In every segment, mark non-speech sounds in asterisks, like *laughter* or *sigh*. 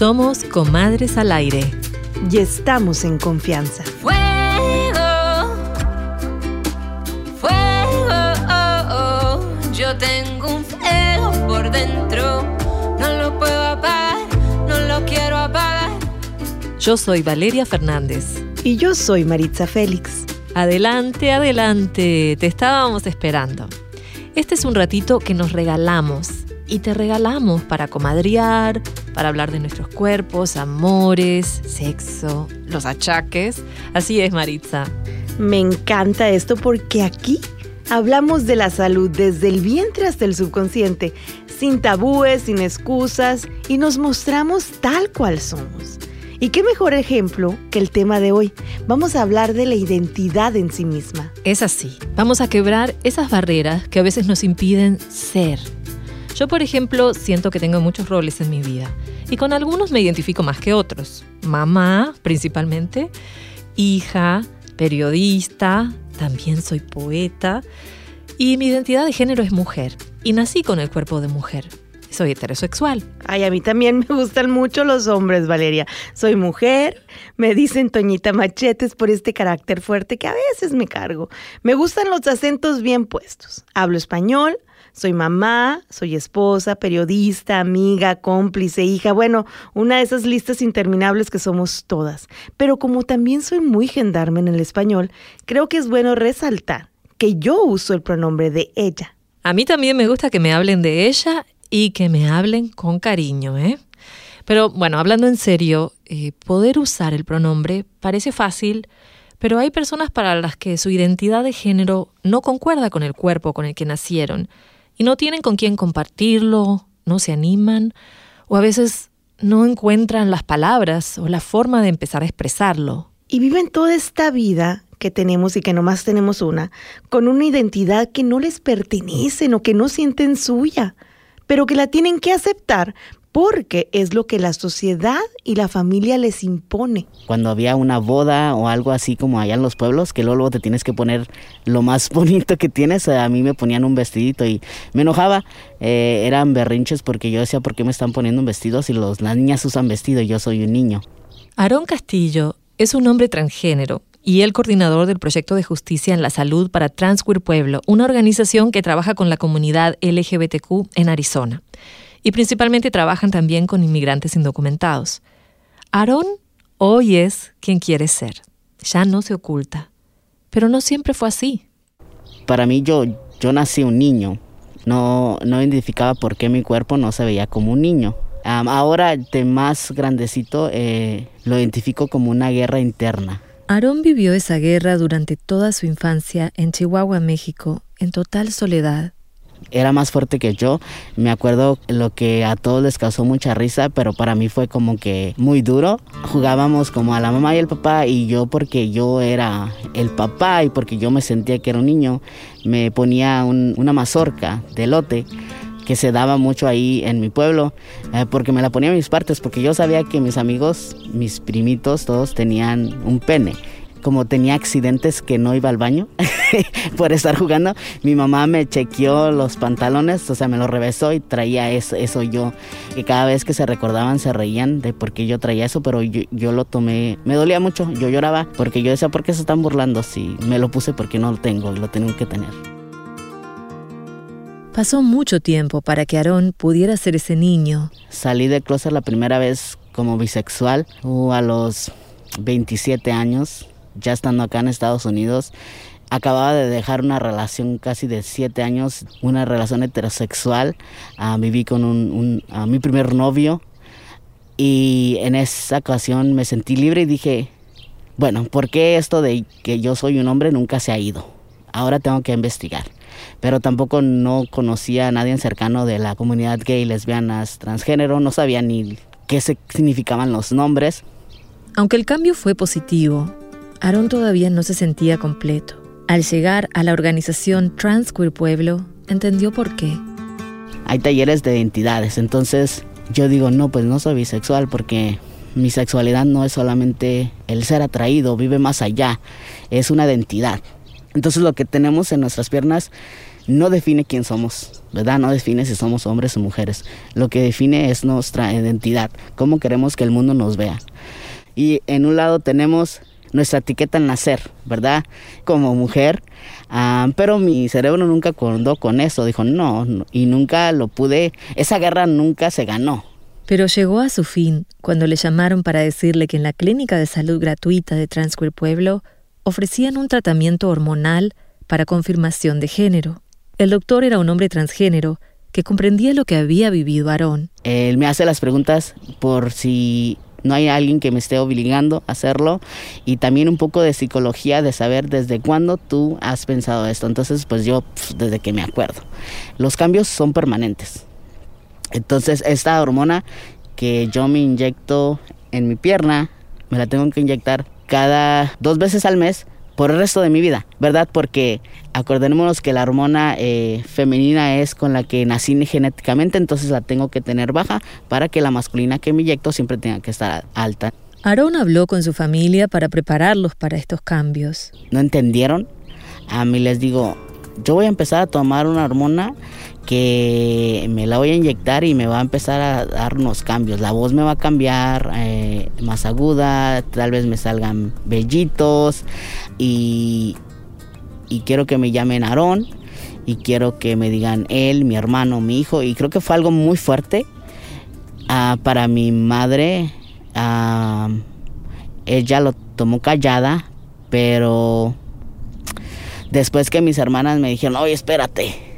Somos Comadres al Aire. Y estamos en confianza. Fuego, fuego, oh, oh. yo tengo un fuego por dentro, no lo puedo apagar, no lo quiero apagar. Yo soy Valeria Fernández. Y yo soy Maritza Félix. Adelante, adelante, te estábamos esperando. Este es un ratito que nos regalamos y te regalamos para comadrear, para hablar de nuestros cuerpos, amores, sexo, los achaques. Así es, Maritza. Me encanta esto porque aquí hablamos de la salud desde el vientre hasta el subconsciente, sin tabúes, sin excusas y nos mostramos tal cual somos. Y qué mejor ejemplo que el tema de hoy. Vamos a hablar de la identidad en sí misma. Es así. Vamos a quebrar esas barreras que a veces nos impiden ser. Yo, por ejemplo, siento que tengo muchos roles en mi vida y con algunos me identifico más que otros. Mamá, principalmente, hija, periodista, también soy poeta y mi identidad de género es mujer y nací con el cuerpo de mujer soy heterosexual. Ay, a mí también me gustan mucho los hombres, Valeria. Soy mujer, me dicen Toñita Machetes por este carácter fuerte que a veces me cargo. Me gustan los acentos bien puestos. Hablo español, soy mamá, soy esposa, periodista, amiga, cómplice, hija, bueno, una de esas listas interminables que somos todas. Pero como también soy muy gendarme en el español, creo que es bueno resaltar que yo uso el pronombre de ella. A mí también me gusta que me hablen de ella y que me hablen con cariño, ¿eh? Pero bueno, hablando en serio, eh, poder usar el pronombre parece fácil, pero hay personas para las que su identidad de género no concuerda con el cuerpo con el que nacieron y no tienen con quién compartirlo, no se animan o a veces no encuentran las palabras o la forma de empezar a expresarlo. Y viven toda esta vida que tenemos y que nomás tenemos una, con una identidad que no les pertenece o que no sienten suya pero que la tienen que aceptar porque es lo que la sociedad y la familia les impone. Cuando había una boda o algo así como allá en los pueblos, que luego, te tienes que poner lo más *laughs* bonito que tienes, a mí me ponían un vestidito y me enojaba. Eh, eran berrinches porque yo decía, ¿por qué me están poniendo un vestido si los, las niñas usan vestido y yo soy un niño? Aarón Castillo es un hombre transgénero y el coordinador del proyecto de justicia en la salud para Transqueer Pueblo, una organización que trabaja con la comunidad LGBTQ en Arizona. Y principalmente trabajan también con inmigrantes indocumentados. Aaron hoy es quien quiere ser. Ya no se oculta. Pero no siempre fue así. Para mí yo, yo nací un niño. No, no identificaba por qué mi cuerpo no se veía como un niño. ahora de más grandecito eh, lo identifico como una guerra interna Aarón vivió esa guerra durante toda su infancia en Chihuahua, México, en total soledad. Era más fuerte que yo. Me acuerdo lo que a todos les causó mucha risa, pero para mí fue como que muy duro. Jugábamos como a la mamá y el papá y yo porque yo era el papá y porque yo me sentía que era un niño, me ponía una mazorca de lote que se daba mucho ahí en mi pueblo, eh, porque me la ponía en mis partes, porque yo sabía que mis amigos, mis primitos, todos tenían un pene. Como tenía accidentes que no iba al baño *laughs* por estar jugando, mi mamá me chequeó los pantalones, o sea, me los revesó y traía eso, eso yo. Y cada vez que se recordaban se reían de por qué yo traía eso, pero yo, yo lo tomé, me dolía mucho, yo lloraba porque yo decía, ¿por qué se están burlando si me lo puse porque no lo tengo, lo tengo que tener? Pasó mucho tiempo para que Aarón pudiera ser ese niño. Salí de closet la primera vez como bisexual uh, a los 27 años, ya estando acá en Estados Unidos. Acababa de dejar una relación casi de 7 años, una relación heterosexual. Uh, viví con un, mi primer novio y en esa ocasión me sentí libre y dije, bueno, ¿por qué esto de que yo soy un hombre nunca se ha ido? Ahora tengo que investigar pero tampoco no conocía a nadie cercano de la comunidad gay, lesbianas, transgénero, no sabía ni qué significaban los nombres. Aunque el cambio fue positivo, Aaron todavía no se sentía completo. Al llegar a la organización Transqueer Pueblo, entendió por qué. Hay talleres de identidades, entonces yo digo, no, pues no soy bisexual porque mi sexualidad no es solamente el ser atraído, vive más allá, es una identidad. Entonces lo que tenemos en nuestras piernas no define quién somos, ¿verdad? No define si somos hombres o mujeres. Lo que define es nuestra identidad, cómo queremos que el mundo nos vea. Y en un lado tenemos nuestra etiqueta al nacer, ¿verdad? Como mujer. Ah, pero mi cerebro nunca acordó con eso, dijo no, no, y nunca lo pude, esa guerra nunca se ganó. Pero llegó a su fin cuando le llamaron para decirle que en la clínica de salud gratuita de Transqueer Pueblo ofrecían un tratamiento hormonal para confirmación de género. El doctor era un hombre transgénero que comprendía lo que había vivido Aarón. Él me hace las preguntas por si no hay alguien que me esté obligando a hacerlo y también un poco de psicología de saber desde cuándo tú has pensado esto. Entonces, pues yo desde que me acuerdo. Los cambios son permanentes. Entonces, esta hormona que yo me inyecto en mi pierna, me la tengo que inyectar cada dos veces al mes por el resto de mi vida, ¿verdad? Porque acordémonos que la hormona eh, femenina es con la que nací genéticamente, entonces la tengo que tener baja para que la masculina que me inyecto siempre tenga que estar alta. Aarón habló con su familia para prepararlos para estos cambios. ¿No entendieron? A mí les digo, yo voy a empezar a tomar una hormona que me la voy a inyectar y me va a empezar a dar unos cambios. La voz me va a cambiar eh, más aguda, tal vez me salgan vellitos y, y quiero que me llamen Aarón y quiero que me digan él, mi hermano, mi hijo y creo que fue algo muy fuerte uh, para mi madre. Uh, ella lo tomó callada, pero después que mis hermanas me dijeron, oye, espérate,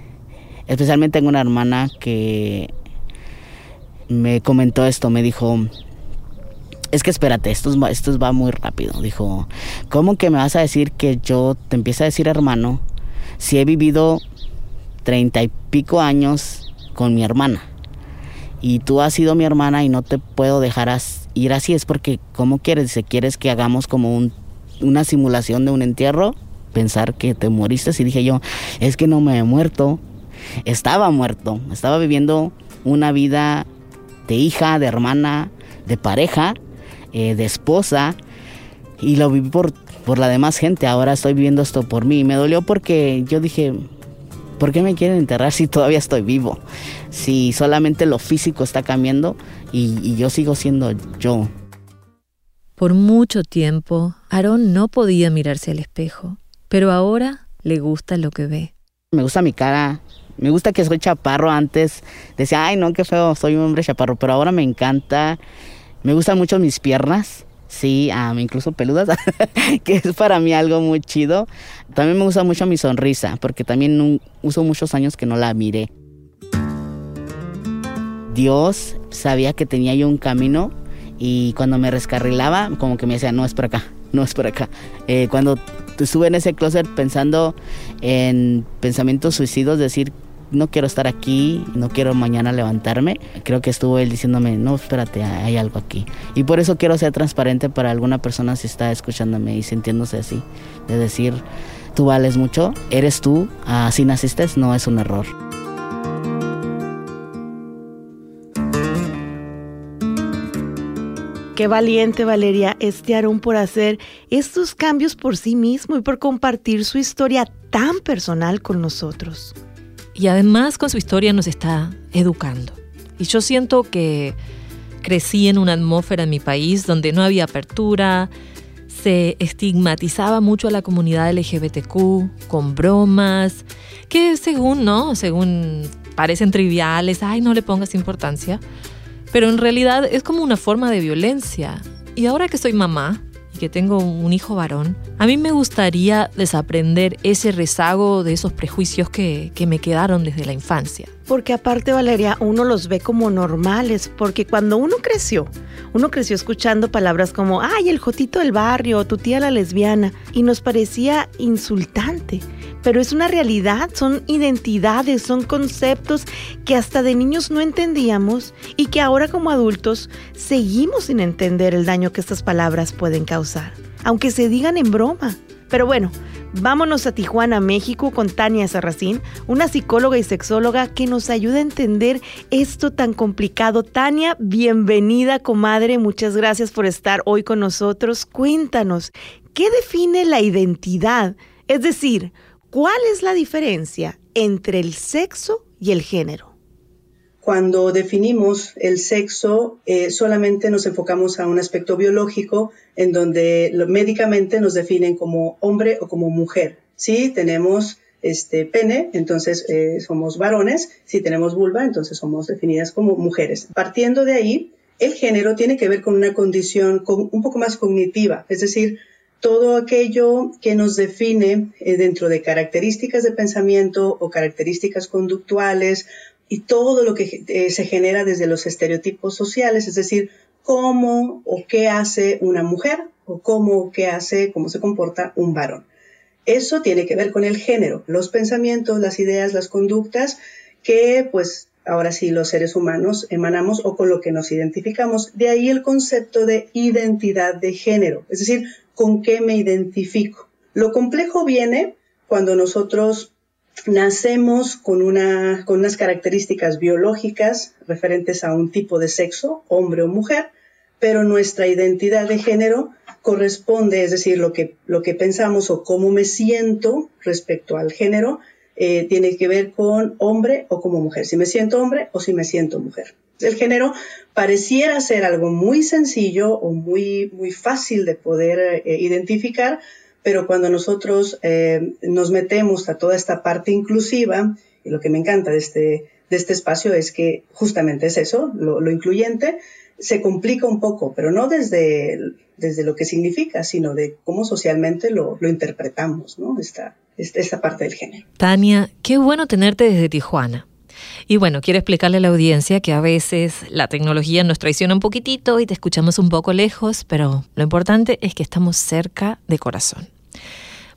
Especialmente tengo una hermana que me comentó esto, me dijo, es que espérate, esto, esto va muy rápido. Dijo, ¿cómo que me vas a decir que yo te empiezo a decir hermano si he vivido treinta y pico años con mi hermana? Y tú has sido mi hermana y no te puedo dejar ir así. Es porque, ¿cómo quieres? Si quieres que hagamos como un, una simulación de un entierro, pensar que te moriste. Y dije yo, es que no me he muerto estaba muerto, estaba viviendo una vida de hija, de hermana, de pareja, eh, de esposa, y lo viví por, por la demás gente. Ahora estoy viviendo esto por mí. Me dolió porque yo dije, ¿por qué me quieren enterrar si todavía estoy vivo? Si solamente lo físico está cambiando y, y yo sigo siendo yo. Por mucho tiempo, Aarón no podía mirarse al espejo, pero ahora le gusta lo que ve. Me gusta mi cara, me gusta que soy chaparro. Antes decía, ay, no, qué feo, soy un hombre chaparro. Pero ahora me encanta. Me gustan mucho mis piernas. Sí, incluso peludas, *laughs* que es para mí algo muy chido. También me gusta mucho mi sonrisa, porque también uso muchos años que no la miré. Dios sabía que tenía yo un camino y cuando me rescarrilaba, como que me decía, no es por acá, no es por acá. Eh, cuando estuve en ese closet pensando en pensamientos suicidos, decir, no quiero estar aquí, no quiero mañana levantarme. Creo que estuvo él diciéndome, no, espérate, hay algo aquí. Y por eso quiero ser transparente para alguna persona si está escuchándome y sintiéndose así, de decir, tú vales mucho, eres tú, así naciste, no es un error. Qué valiente, Valeria, este Aarón por hacer estos cambios por sí mismo y por compartir su historia tan personal con nosotros. Y además con su historia nos está educando. Y yo siento que crecí en una atmósfera en mi país donde no había apertura, se estigmatizaba mucho a la comunidad LGBTQ con bromas, que según, ¿no? Según parecen triviales, ay, no le pongas importancia, pero en realidad es como una forma de violencia. Y ahora que soy mamá, que tengo un hijo varón, a mí me gustaría desaprender ese rezago de esos prejuicios que, que me quedaron desde la infancia. Porque aparte, Valeria, uno los ve como normales, porque cuando uno creció, uno creció escuchando palabras como, ay, el jotito del barrio, tu tía la lesbiana, y nos parecía insultante. Pero es una realidad, son identidades, son conceptos que hasta de niños no entendíamos y que ahora como adultos seguimos sin entender el daño que estas palabras pueden causar, aunque se digan en broma. Pero bueno, vámonos a Tijuana, México, con Tania Sarracín, una psicóloga y sexóloga que nos ayuda a entender esto tan complicado. Tania, bienvenida, comadre. Muchas gracias por estar hoy con nosotros. Cuéntanos, ¿qué define la identidad? Es decir, ¿cuál es la diferencia entre el sexo y el género? Cuando definimos el sexo, eh, solamente nos enfocamos a un aspecto biológico en donde médicamente nos definen como hombre o como mujer. Si tenemos este pene, entonces eh, somos varones. Si tenemos vulva, entonces somos definidas como mujeres. Partiendo de ahí, el género tiene que ver con una condición un poco más cognitiva, es decir, todo aquello que nos define eh, dentro de características de pensamiento o características conductuales y todo lo que eh, se genera desde los estereotipos sociales, es decir, cómo o qué hace una mujer o cómo o qué hace, cómo se comporta un varón. Eso tiene que ver con el género, los pensamientos, las ideas, las conductas que pues ahora sí los seres humanos emanamos o con lo que nos identificamos. De ahí el concepto de identidad de género, es decir, con qué me identifico. Lo complejo viene cuando nosotros nacemos con, una, con unas características biológicas referentes a un tipo de sexo, hombre o mujer, pero nuestra identidad de género corresponde, es decir, lo que, pensamos o cómo me siento respecto al género, eh, tiene que ver con hombre o como mujer, si me siento hombre o si me siento mujer. El género pareciera ser algo muy sencillo o muy, muy fácil de poder eh, identificar, pero cuando nosotros eh, nos metemos a toda esta parte inclusiva, y lo que me encanta de este, de este espacio es que justamente es eso, lo, incluyente, se complica un poco, pero no desde, desde lo que significa, sino de cómo socialmente lo, lo interpretamos, ¿no? Esta, esta parte del género. Tania, qué bueno tenerte desde Tijuana. Y bueno, quiero explicarle a la audiencia que a veces la tecnología nos traiciona un poquitito y te escuchamos un poco lejos, pero lo importante es que estamos cerca de corazón.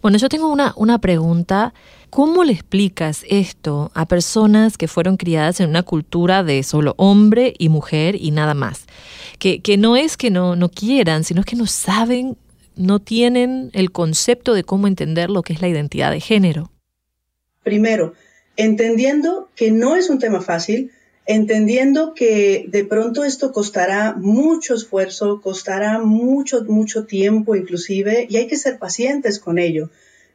Bueno, yo tengo una, una pregunta. ¿Cómo le explicas esto a personas que fueron criadas en una cultura de solo hombre y mujer y nada más? Que, que no es que no, no quieran, sino que no saben, no tienen el concepto de cómo entender lo que es la identidad de género. Primero, entendiendo que no es un tema fácil, entendiendo que de pronto esto costará mucho esfuerzo, costará mucho, mucho tiempo inclusive, y hay que ser pacientes con ello.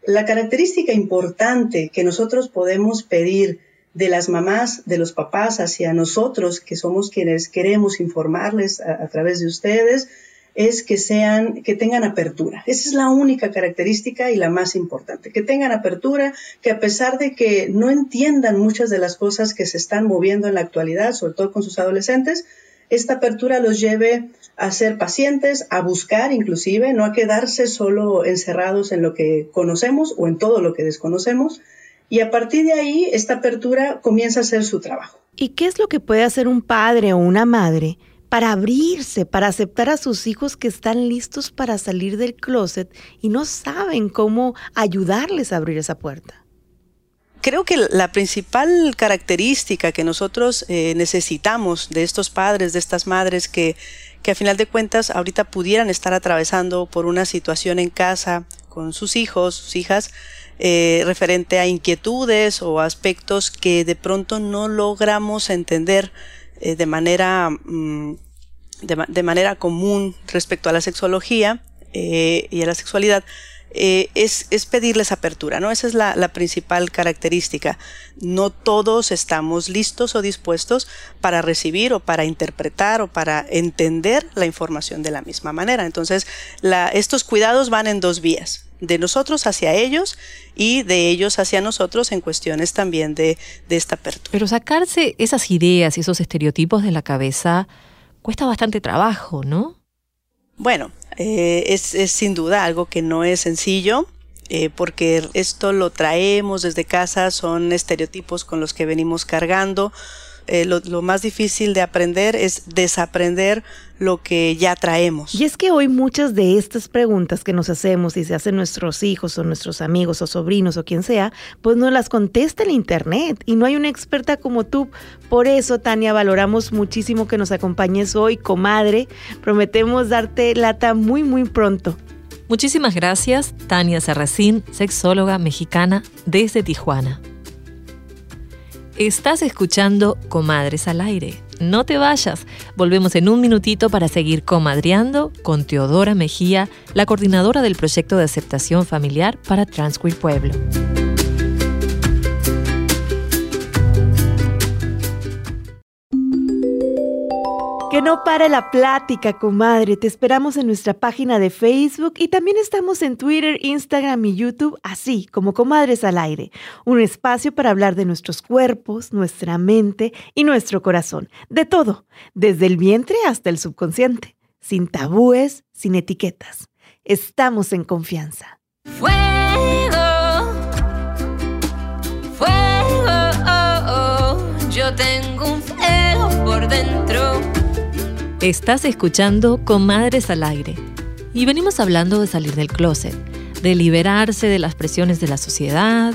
La característica importante que nosotros podemos pedir de las mamás, de los papás hacia nosotros, que somos quienes queremos informarles a, a través de ustedes, es que sean, que tengan apertura. Esa es la única característica y la más importante, que tengan apertura, que a pesar de que no entiendan muchas de las cosas que se están moviendo en la actualidad, sobre todo con sus adolescentes, esta apertura los lleve a ser pacientes, a buscar inclusive, no a quedarse solo encerrados en lo que conocemos o en todo lo que desconocemos. Y a partir de ahí, esta apertura comienza a ser su trabajo. ¿Y qué es lo que puede hacer un padre o una madre para abrirse, para aceptar a sus hijos que están listos para salir del closet y no saben cómo ayudarles a abrir esa puerta. Creo que la principal característica que nosotros eh, necesitamos de estos padres, de estas madres que, que a final de cuentas ahorita pudieran estar atravesando por una situación en casa con sus hijos, sus hijas, eh, referente a inquietudes o aspectos que de pronto no logramos entender eh, de manera mm, de, manera común respecto a la sexología eh, y a la sexualidad eh, es, es, pedirles apertura, ¿no? Esa es la, principal característica. No todos estamos listos o dispuestos para recibir o para interpretar o para entender la información de la misma manera. Entonces, estos cuidados van en dos vías de nosotros hacia ellos y de ellos hacia nosotros en cuestiones también de, de esta apertura. Pero sacarse esas ideas y esos estereotipos de la cabeza cuesta bastante trabajo, ¿no? Bueno, eh, es, es, sin duda algo que no es sencillo. Eh, porque esto lo traemos desde casa, son estereotipos con los que venimos cargando, eh, lo, más difícil de aprender es desaprender lo que ya traemos. Y es que hoy muchas de estas preguntas que nos hacemos y se hacen nuestros hijos o nuestros amigos o sobrinos o quien sea, pues nos las contesta el Internet y no hay una experta como tú. Por eso, Tania, valoramos muchísimo que nos acompañes hoy, comadre. Prometemos darte lata muy, muy pronto. Muchísimas gracias, Tania Serracín, sexóloga mexicana desde Tijuana. Estás escuchando Comadres al Aire. No te vayas. Volvemos en un minutito para seguir comadreando con Teodora Mejía, la coordinadora del proyecto de aceptación familiar para Transqueer Pueblo. No pare la plática, comadre. Te esperamos en nuestra página de Facebook y también estamos en Twitter, Instagram y YouTube, así como Comadres al Aire. Un espacio para hablar de nuestros cuerpos, nuestra mente y nuestro corazón. De todo, desde el vientre hasta el subconsciente. Sin tabúes, sin etiquetas. Estamos en confianza. Fuego, Estás escuchando Comadres al Aire. Y venimos hablando de salir del closet, de liberarse de las presiones de la sociedad,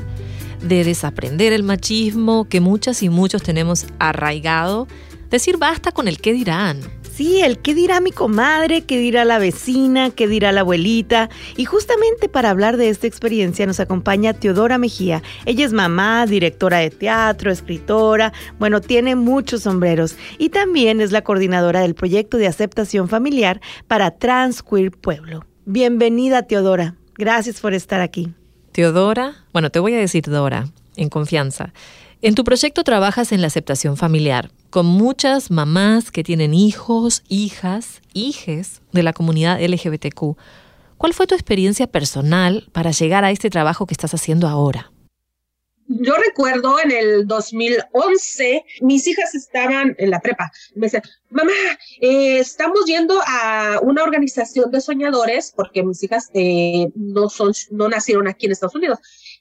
de desaprender el machismo que muchas y muchos tenemos arraigado, decir basta con el qué dirán, Sí, el qué dirá mi comadre, qué dirá la vecina, qué dirá la abuelita. Y justamente para hablar de esta experiencia nos acompaña Teodora Mejía. Ella es mamá, directora de teatro, escritora, bueno, tiene muchos sombreros y también es la coordinadora del proyecto de aceptación familiar para Transqueer Pueblo. Bienvenida, Teodora. Gracias por estar aquí. Teodora, bueno, te voy a decir Dora, en confianza. En tu proyecto trabajas en la aceptación familiar, con muchas mamás que tienen hijos, hijas, hijes de la comunidad LGBTQ. ¿Cuál fue tu experiencia personal para llegar a este trabajo que estás haciendo ahora? Yo recuerdo en el 2011, mis hijas estaban en la prepa. Me decían, mamá, eh, estamos yendo a una organización de soñadores porque mis hijas eh, no, son, no nacieron aquí en Estados Unidos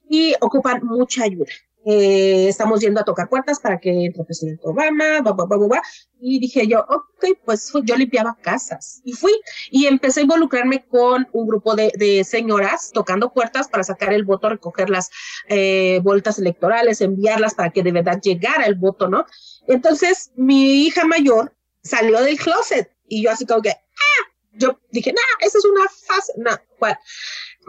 y ocupan mucha ayuda eh, estamos yendo a tocar puertas para que entre el presidente Obama, bla, y dije yo, ok, pues yo limpiaba casas. Y fui. Y empecé a involucrarme con un grupo de, de señoras tocando puertas para sacar el voto, recoger las eh, vueltas electorales, enviarlas para que de verdad llegara el voto, ¿no? Entonces mi hija mayor salió del closet y yo así como que, ah, yo dije, nah, esa es una fase, no, well,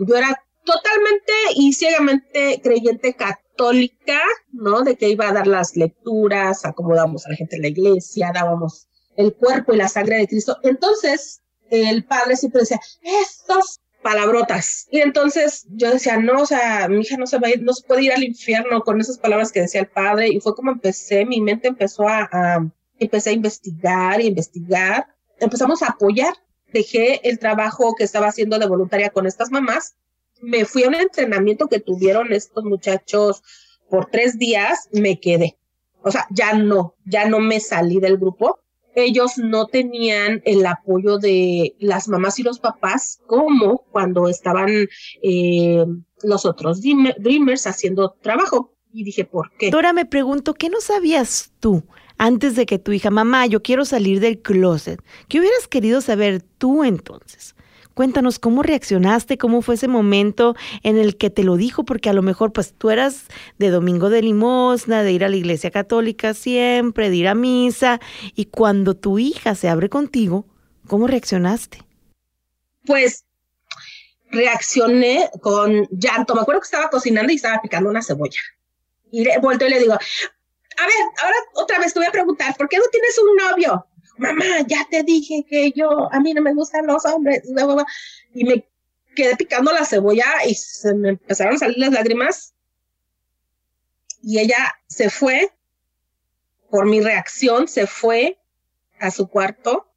yo era totalmente y ciegamente creyente católica, ¿no? De que iba a dar las lecturas, acomodamos a la gente en la iglesia, dábamos el cuerpo y la sangre de Cristo. Entonces, el padre siempre decía, estos palabrotas. Y entonces yo decía, no, o sea, mi hija no se va a ir, no se puede ir al infierno con esas palabras que decía el padre. Y fue como empecé, mi mente empezó a, a empecé a investigar y investigar. Empezamos a apoyar. Dejé el trabajo que estaba haciendo de voluntaria con estas mamás me fui a un entrenamiento que tuvieron estos muchachos por tres días, me quedé. O sea, ya no, ya no me salí del grupo. Ellos no tenían el apoyo de las mamás y los papás como cuando estaban eh, los otros Dreamers haciendo trabajo. Y dije, ¿por qué? Dora, me pregunto, ¿qué no sabías tú antes de que tu hija, mamá, yo quiero salir del closet? ¿Qué hubieras querido saber tú entonces? Cuéntanos cómo reaccionaste, cómo fue ese momento en el que te lo dijo, porque a lo mejor pues tú eras de domingo de limosna, de ir a la iglesia católica siempre, de ir a misa, y cuando tu hija se abre contigo, ¿cómo reaccionaste? Pues reaccioné con llanto. Me acuerdo que estaba cocinando y estaba picando una cebolla. Y le y le digo, a ver, ahora otra vez te voy a preguntar, ¿por qué no tienes un novio? Mamá, ya te dije que yo, a mí no me gustan los hombres, y me quedé picando la cebolla y se me empezaron a salir las lágrimas. Y ella se fue, por mi reacción, se fue a su cuarto.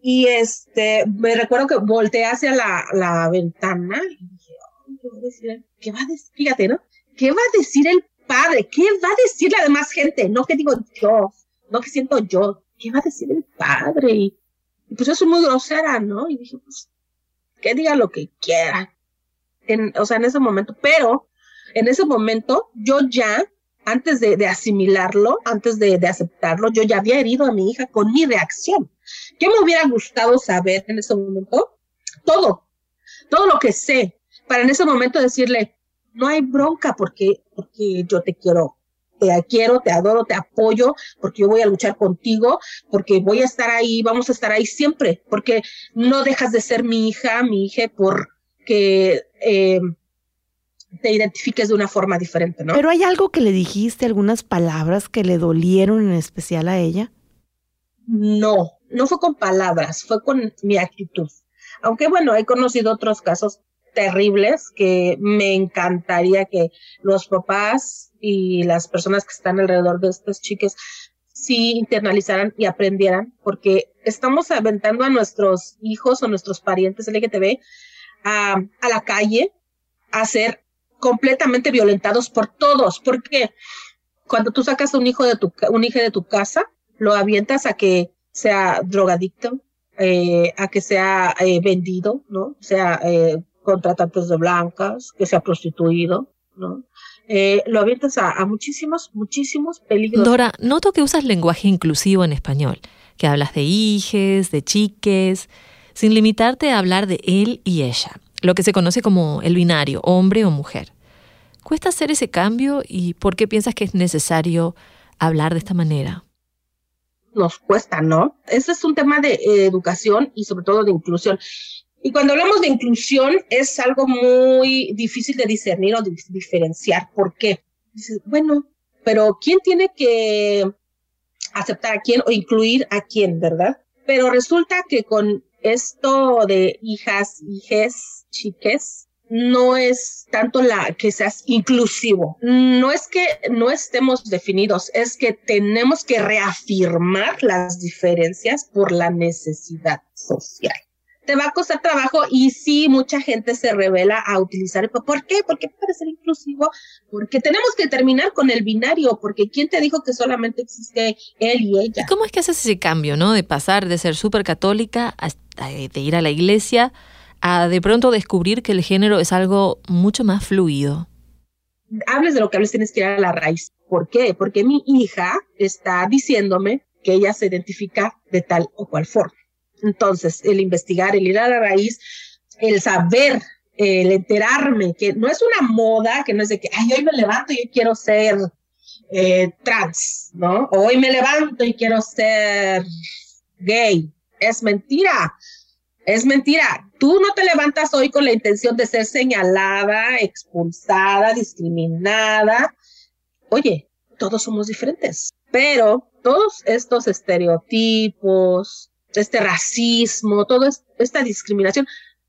Y este, me recuerdo que volteé hacia la, la ventana y dije, ¿qué va a decir? Fíjate, ¿no? ¿Qué va a decir el padre? ¿Qué va a decir la demás gente? No que digo yo, no que siento yo, ¿qué va a decir el padre? Y, pues yo soy muy grosera, ¿no? Y dije, pues, que diga lo que quiera. En, o sea, en ese momento, pero en ese momento yo ya, antes de, de asimilarlo, antes de, de, aceptarlo, yo ya había herido a mi hija con mi reacción. ¿Qué me hubiera gustado saber en ese momento? Todo, todo lo que sé, para en ese momento decirle, no hay bronca porque, porque yo te quiero te quiero, te adoro, te apoyo, porque yo voy a luchar contigo, porque voy a estar ahí, vamos a estar ahí siempre, porque no dejas de ser mi hija, mi hija, porque eh, te identifiques de una forma diferente, ¿no? Pero hay algo que le dijiste, algunas palabras que le dolieron en especial a ella. No, no fue con palabras, fue con mi actitud. Aunque bueno, he conocido otros casos terribles que me encantaría que los papás y las personas que están alrededor de estas chicas sí internalizaran y aprendieran, porque estamos aventando a nuestros hijos o nuestros parientes LGTB a, a la calle a ser completamente violentados por todos. porque Cuando tú sacas a un hijo de tu, un hijo de tu casa, lo avientas a que sea drogadicto, eh, a que sea eh, vendido, ¿no? Sea eh, con tratantes de blancas, que sea prostituido, ¿no? Eh, lo avientas a, a, muchísimos, muchísimos peligros. Dora, noto que usas lenguaje inclusivo en español, que hablas de hijes, de chiques, sin limitarte a hablar de él y ella, lo que se conoce como el binario, hombre o mujer. ¿Cuesta hacer ese cambio y por qué piensas que es necesario hablar de esta manera? Nos cuesta, ¿no? Ese es un tema de eh, educación y sobre todo de inclusión. Y cuando hablamos de inclusión es algo muy difícil de discernir o diferenciar. ¿Por qué? Dices, bueno, pero ¿quién tiene que aceptar a quién o incluir a quién, verdad? Pero resulta que con esto de hijas, hijes, chiques, no es tanto la que seas inclusivo. No es que no estemos definidos, es que tenemos que reafirmar las diferencias por la necesidad social te va a costar trabajo y sí, mucha gente se revela a utilizar. ¿Por qué? Porque para ser inclusivo, porque tenemos que terminar con el binario, porque ¿quién te dijo que solamente existe él y ella? ¿Cómo es que haces ese cambio, no? De pasar de ser súper católica, a, de ir a la iglesia, a de pronto descubrir que el género es algo mucho más fluido. Hables de lo que hables, tienes que ir a la raíz. ¿Por qué? Porque mi hija está diciéndome que ella se identifica de tal o cual forma. Entonces, el investigar, el ir a la raíz, el saber, el enterarme, que no es una moda, que no es de que, ay, hoy me levanto y quiero ser eh, trans, ¿no? hoy me levanto y quiero ser gay. Es mentira. Es mentira. Tú no te levantas hoy con la intención de ser señalada, expulsada, discriminada. Oye, todos somos diferentes, pero todos estos estereotipos, este racismo, toda esta discriminación,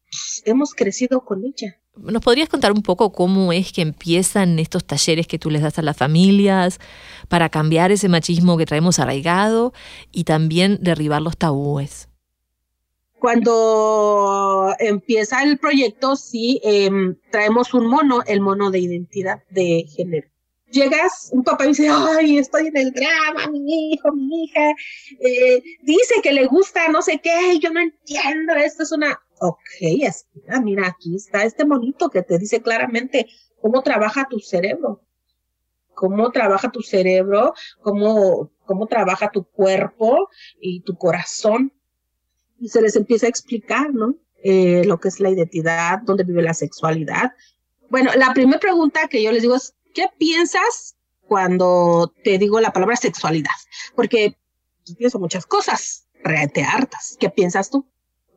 pues, hemos crecido con ella. ¿Nos podrías contar un poco cómo es que empiezan estos talleres que tú les das a las familias para cambiar ese machismo que traemos arraigado y también derribar los tabúes? Cuando empieza el proyecto, sí, em, traemos un mono, el mono de identidad de género llegas, un papá dice, ay, estoy en el drama, mi hijo, mi hija, eh, dice que le gusta no sé qué, yo no entiendo, esto es una, ok, espera, mira, aquí está este monito que te dice claramente cómo trabaja tu cerebro, cómo trabaja tu cerebro, cómo, cómo trabaja tu cuerpo y tu corazón. Y se les empieza a explicar, ¿no? Eh, lo que es la identidad, dónde vive la sexualidad. Bueno, la primera pregunta que yo les digo es, ¿qué piensas cuando te digo la palabra sexualidad? Porque pienso muchas cosas, te hartas. ¿Qué piensas tú?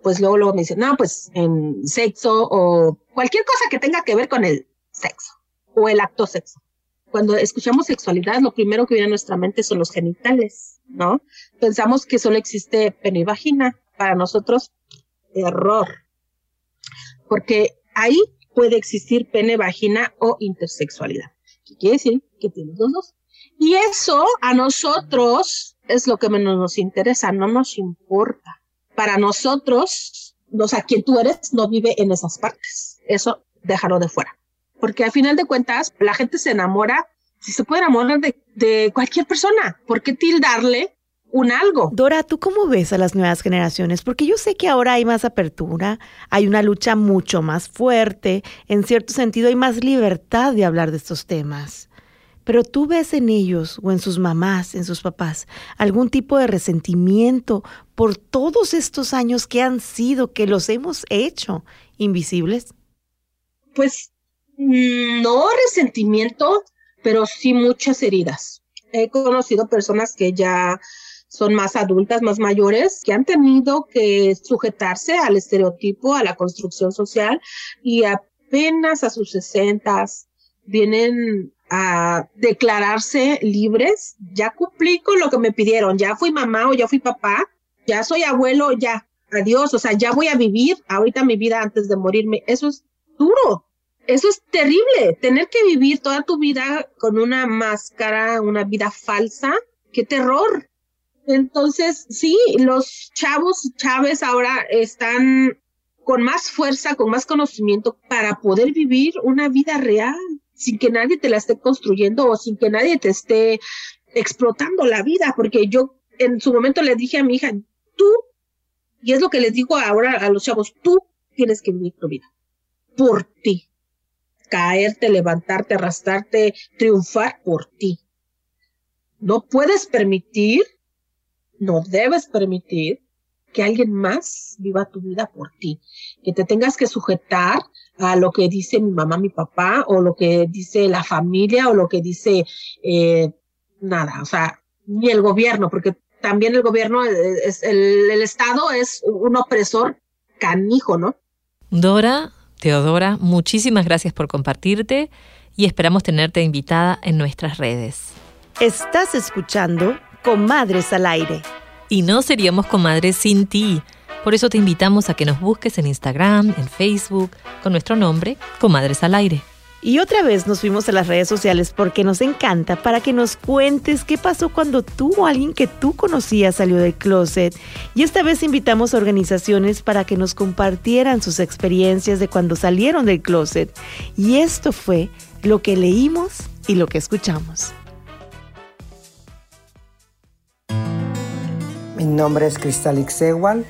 Pues luego, luego me dicen, no, pues en sexo o cualquier cosa que tenga que ver con el sexo o el acto sexo. Cuando escuchamos sexualidad, lo primero que viene a nuestra mente son los genitales, ¿no? Pensamos que solo existe pene y vagina. Para nosotros, error. Porque ahí puede existir pene, vagina o intersexualidad quiere decir que tienes los dos. Y eso a nosotros es lo que menos nos interesa, no nos importa. Para nosotros, o sea, quien tú eres no vive en esas partes. Eso déjalo de fuera. Porque al final de cuentas, la gente se enamora, si se puede enamorar de, de cualquier persona. ¿Por qué tildarle un algo. Dora, ¿tú cómo ves a las nuevas generaciones? Porque yo sé que ahora hay más apertura, hay una lucha mucho más fuerte, en cierto sentido hay más libertad de hablar de estos temas. Pero tú ves en ellos o en sus mamás, en sus papás, algún tipo de resentimiento por todos estos años que han sido, que los hemos hecho invisibles. Pues mm, no resentimiento, pero sí muchas heridas. He conocido personas que ya son más adultas, más mayores, que han tenido que sujetarse al estereotipo, a la construcción social y apenas a sus sesentas vienen a declararse libres, ya cumplí con lo que me pidieron, ya fui mamá o ya fui papá, ya soy abuelo, ya, adiós, o sea, ya voy a vivir ahorita mi vida antes de morirme. Eso es duro, eso es terrible, tener que vivir toda tu vida con una máscara, una vida falsa, qué terror. Entonces, sí, los chavos chaves ahora están con más fuerza, con más conocimiento para poder vivir una vida real, sin que nadie te la esté construyendo o sin que nadie te esté explotando la vida, porque yo en su momento le dije a mi hija, tú, y es lo que les digo ahora a los chavos, tú tienes que vivir tu vida por ti. Caerte, levantarte, arrastrarte, triunfar por ti. No puedes permitir, no debes permitir que alguien más viva tu vida por ti, que te tengas que sujetar a lo que dice mi mamá, mi papá, o lo que dice la familia, o lo que dice eh, nada, o sea, ni el gobierno, porque también el gobierno, es, el, el Estado es un opresor canijo, ¿no? Dora, Teodora, muchísimas gracias por compartirte y esperamos tenerte invitada en nuestras redes. Estás escuchando Comadres al Aire. Y no seríamos comadres sin ti. Por eso te invitamos a que nos busques en Instagram, en Facebook, con nuestro nombre, Comadres al Aire. Y otra vez nos fuimos a las redes sociales porque nos encanta para que nos cuentes qué pasó cuando tú o alguien que tú conocías salió del closet. Y esta vez invitamos a organizaciones para que nos compartieran sus experiencias de cuando salieron del closet. Y esto fue lo que leímos y lo que escuchamos. Mi nombre es Cristal Ixegual,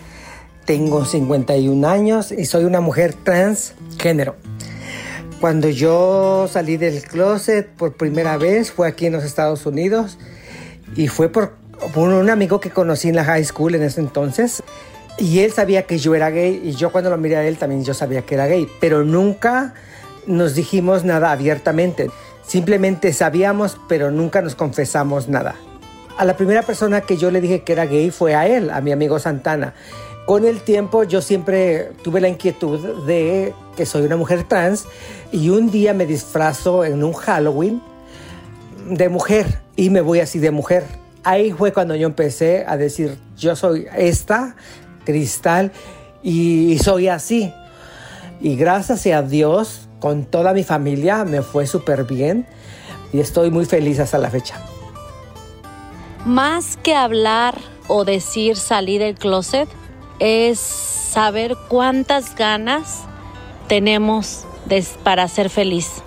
tengo 51 años y soy una mujer transgénero. Cuando yo salí del closet por primera vez fue aquí en los Estados Unidos y fue por, por un amigo que conocí en la high school en ese entonces. Y él sabía que yo era gay y yo cuando lo miré a él también yo sabía que era gay, pero nunca nos dijimos nada abiertamente. Simplemente sabíamos, pero nunca nos confesamos nada. A la primera persona que yo le dije que era gay fue a él, a mi amigo Santana. Con el tiempo yo siempre tuve la inquietud de que soy una mujer trans y un día me disfrazo en un Halloween de mujer y me voy así de mujer. Ahí fue cuando yo empecé a decir, yo soy esta, Cristal, y soy así. Y gracias a Dios, con toda mi familia, me fue súper bien y estoy muy feliz hasta la fecha. Más que hablar o decir salir del closet, es saber cuántas ganas tenemos para ser feliz.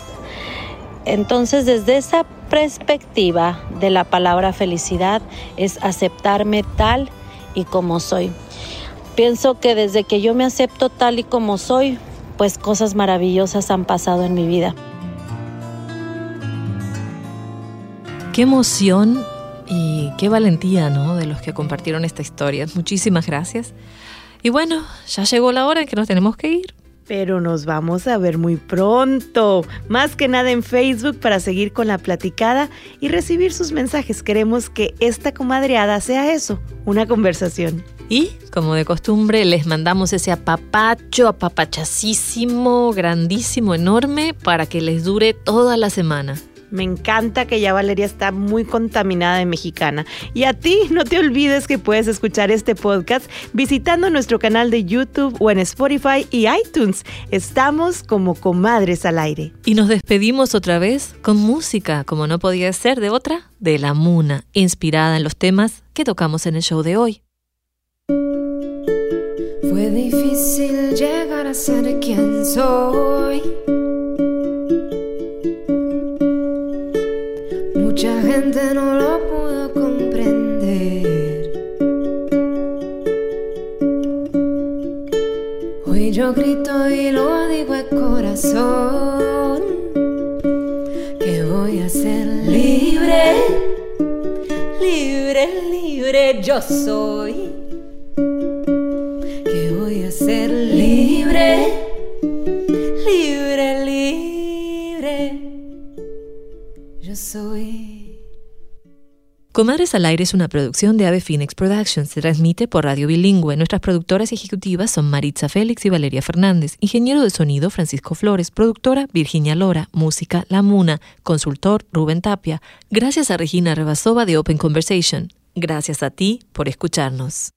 Entonces, desde esa perspectiva de la palabra felicidad, es aceptarme tal y como soy. Pienso que desde que yo me acepto tal y como soy, pues cosas maravillosas han pasado en mi vida. Qué emoción y qué valentía, ¿no? De los que compartieron esta historia. Muchísimas gracias. Y bueno, ya llegó la hora en que nos tenemos que ir. Pero nos vamos a ver muy pronto, más que nada en Facebook para seguir con la platicada y recibir sus mensajes. Queremos que esta comadreada sea eso, una conversación. Y, como de costumbre, les mandamos ese apapacho, apapachacísimo, grandísimo, enorme, para que les dure toda la semana. Me encanta que ya Valeria está muy contaminada de mexicana. Y a ti, no te olvides que puedes escuchar este podcast visitando nuestro canal de YouTube o en Spotify y iTunes. Estamos como comadres al aire. Y nos despedimos otra vez con música, como no podía ser de otra, de la Muna, inspirada en los temas que tocamos en el show de hoy. Fue difícil llegar a ser quien soy. No lo pudo comprender. Hoy yo grito y lo digo de corazón. Que voy a ser libre, libre, libre yo soy. Comadres al Aire es una producción de Ave Phoenix Productions. Se transmite por Radio Bilingüe. Nuestras productoras ejecutivas son Maritza Félix y Valeria Fernández. Ingeniero de sonido Francisco Flores. Productora Virginia Lora. Música La Muna. Consultor Rubén Tapia. Gracias a Regina Rebasova de Open Conversation. Gracias a ti por escucharnos.